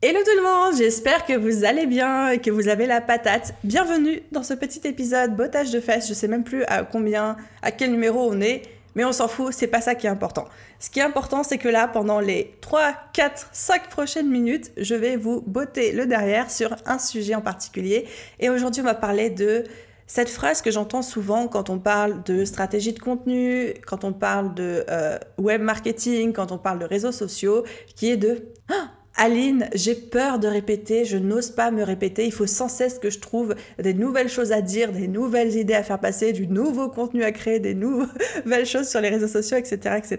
Hello tout le monde, j'espère que vous allez bien et que vous avez la patate. Bienvenue dans ce petit épisode bottage de fesses. Je sais même plus à combien, à quel numéro on est, mais on s'en fout, c'est pas ça qui est important. Ce qui est important, c'est que là, pendant les 3, 4, 5 prochaines minutes, je vais vous botter le derrière sur un sujet en particulier. Et aujourd'hui, on va parler de cette phrase que j'entends souvent quand on parle de stratégie de contenu, quand on parle de euh, web marketing, quand on parle de réseaux sociaux, qui est de ah, Aline, j'ai peur de répéter, je n'ose pas me répéter, il faut sans cesse que je trouve des nouvelles choses à dire, des nouvelles idées à faire passer, du nouveau contenu à créer, des nouvelles choses sur les réseaux sociaux, etc. etc.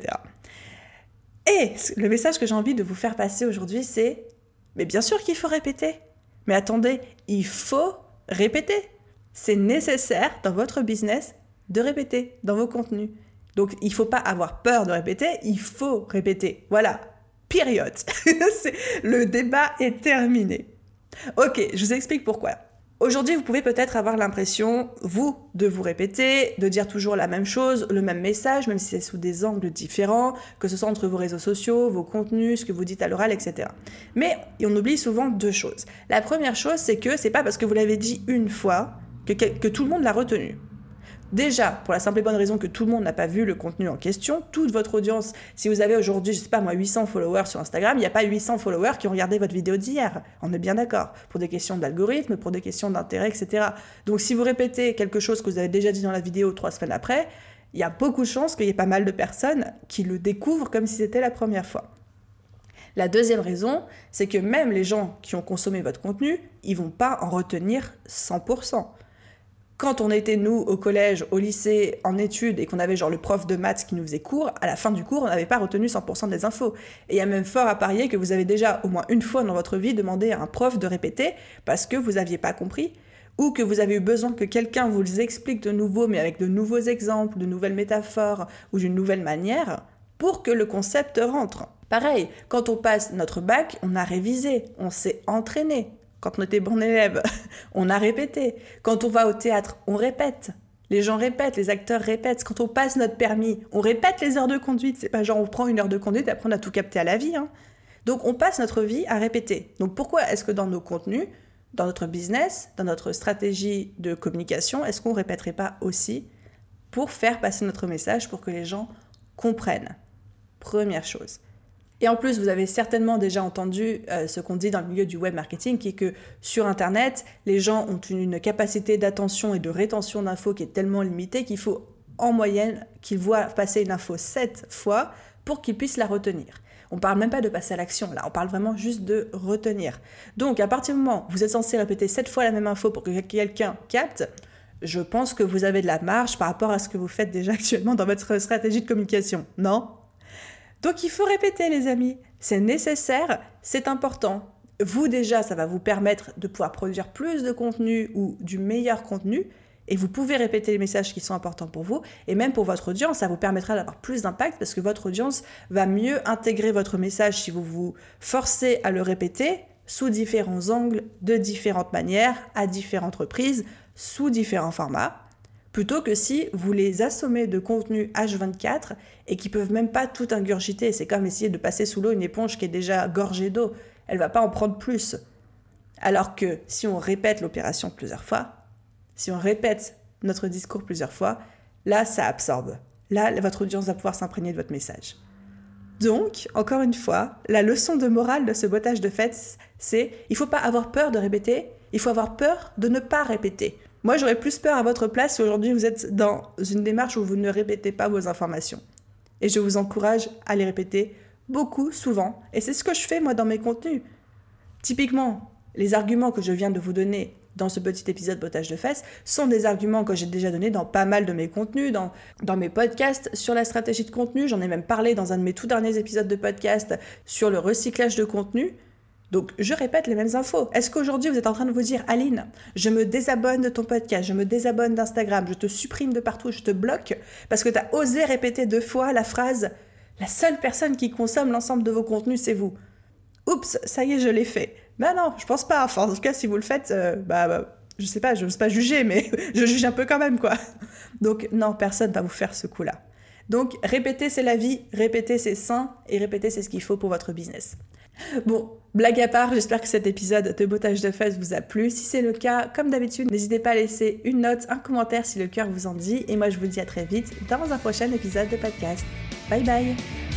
Et le message que j'ai envie de vous faire passer aujourd'hui, c'est, mais bien sûr qu'il faut répéter. Mais attendez, il faut répéter. C'est nécessaire dans votre business de répéter dans vos contenus. Donc il ne faut pas avoir peur de répéter, il faut répéter. Voilà, Période. le débat est terminé. Ok, je vous explique pourquoi. Aujourd'hui, vous pouvez peut-être avoir l'impression, vous, de vous répéter, de dire toujours la même chose, le même message, même si c'est sous des angles différents, que ce soit entre vos réseaux sociaux, vos contenus, ce que vous dites à l'oral, etc. Mais on oublie souvent deux choses. La première chose, c'est que c'est pas parce que vous l'avez dit une fois que, que tout le monde l'a retenu. Déjà, pour la simple et bonne raison que tout le monde n'a pas vu le contenu en question, toute votre audience, si vous avez aujourd'hui, je sais pas moi, 800 followers sur Instagram, il n'y a pas 800 followers qui ont regardé votre vidéo d'hier. On est bien d'accord. Pour des questions d'algorithme, pour des questions d'intérêt, etc. Donc si vous répétez quelque chose que vous avez déjà dit dans la vidéo trois semaines après, il y a beaucoup de chances qu'il y ait pas mal de personnes qui le découvrent comme si c'était la première fois. La deuxième raison, c'est que même les gens qui ont consommé votre contenu, ils vont pas en retenir 100% quand on était, nous, au collège, au lycée, en études, et qu'on avait genre le prof de maths qui nous faisait cours, à la fin du cours, on n'avait pas retenu 100% des infos. Et il y a même fort à parier que vous avez déjà au moins une fois dans votre vie demandé à un prof de répéter parce que vous n'aviez pas compris, ou que vous avez eu besoin que quelqu'un vous les explique de nouveau, mais avec de nouveaux exemples, de nouvelles métaphores, ou d'une nouvelle manière, pour que le concept rentre. Pareil, quand on passe notre bac, on a révisé, on s'est entraîné, quand on était bon élève, on a répété. Quand on va au théâtre, on répète. Les gens répètent, les acteurs répètent. Quand on passe notre permis, on répète les heures de conduite. C'est pas genre on prend une heure de conduite et après on a tout capté à la vie. Hein. Donc on passe notre vie à répéter. Donc pourquoi est-ce que dans nos contenus, dans notre business, dans notre stratégie de communication, est-ce qu'on répéterait pas aussi pour faire passer notre message pour que les gens comprennent? Première chose. Et en plus, vous avez certainement déjà entendu euh, ce qu'on dit dans le milieu du web marketing, qui est que sur Internet, les gens ont une capacité d'attention et de rétention d'infos qui est tellement limitée qu'il faut en moyenne qu'ils voient passer une info 7 fois pour qu'ils puissent la retenir. On parle même pas de passer à l'action, là, on parle vraiment juste de retenir. Donc, à partir du moment où vous êtes censé répéter 7 fois la même info pour que quelqu'un capte, je pense que vous avez de la marge par rapport à ce que vous faites déjà actuellement dans votre stratégie de communication. Non? Donc il faut répéter les amis, c'est nécessaire, c'est important. Vous déjà, ça va vous permettre de pouvoir produire plus de contenu ou du meilleur contenu. Et vous pouvez répéter les messages qui sont importants pour vous. Et même pour votre audience, ça vous permettra d'avoir plus d'impact parce que votre audience va mieux intégrer votre message si vous vous forcez à le répéter sous différents angles, de différentes manières, à différentes reprises, sous différents formats plutôt que si vous les assommez de contenu H24 et qui peuvent même pas tout ingurgiter. C'est comme essayer de passer sous l'eau une éponge qui est déjà gorgée d'eau. Elle va pas en prendre plus. Alors que si on répète l'opération plusieurs fois, si on répète notre discours plusieurs fois, là, ça absorbe. Là, votre audience va pouvoir s'imprégner de votre message. Donc, encore une fois, la leçon de morale de ce bottage de fête, c'est il faut pas avoir peur de répéter, il faut avoir peur de ne pas répéter. Moi, j'aurais plus peur à votre place si aujourd'hui vous êtes dans une démarche où vous ne répétez pas vos informations. Et je vous encourage à les répéter beaucoup, souvent. Et c'est ce que je fais moi dans mes contenus. Typiquement, les arguments que je viens de vous donner dans ce petit épisode botage de fesses sont des arguments que j'ai déjà donnés dans pas mal de mes contenus, dans, dans mes podcasts sur la stratégie de contenu. J'en ai même parlé dans un de mes tout derniers épisodes de podcast sur le recyclage de contenu. Donc, je répète les mêmes infos. Est-ce qu'aujourd'hui, vous êtes en train de vous dire, Aline, je me désabonne de ton podcast, je me désabonne d'Instagram, je te supprime de partout, je te bloque, parce que tu as osé répéter deux fois la phrase, la seule personne qui consomme l'ensemble de vos contenus, c'est vous. Oups, ça y est, je l'ai fait. Ben non, je pense pas. Enfin, en tout cas, si vous le faites, euh, bah, bah, je sais pas, je n'ose pas juger, mais je juge un peu quand même, quoi. Donc, non, personne va vous faire ce coup-là. Donc, répéter, c'est la vie, répéter, c'est sain, et répéter, c'est ce qu'il faut pour votre business. Bon, blague à part, j'espère que cet épisode de Bottage de fesses vous a plu. Si c'est le cas, comme d'habitude, n'hésitez pas à laisser une note, un commentaire si le cœur vous en dit. Et moi, je vous dis à très vite dans un prochain épisode de podcast. Bye bye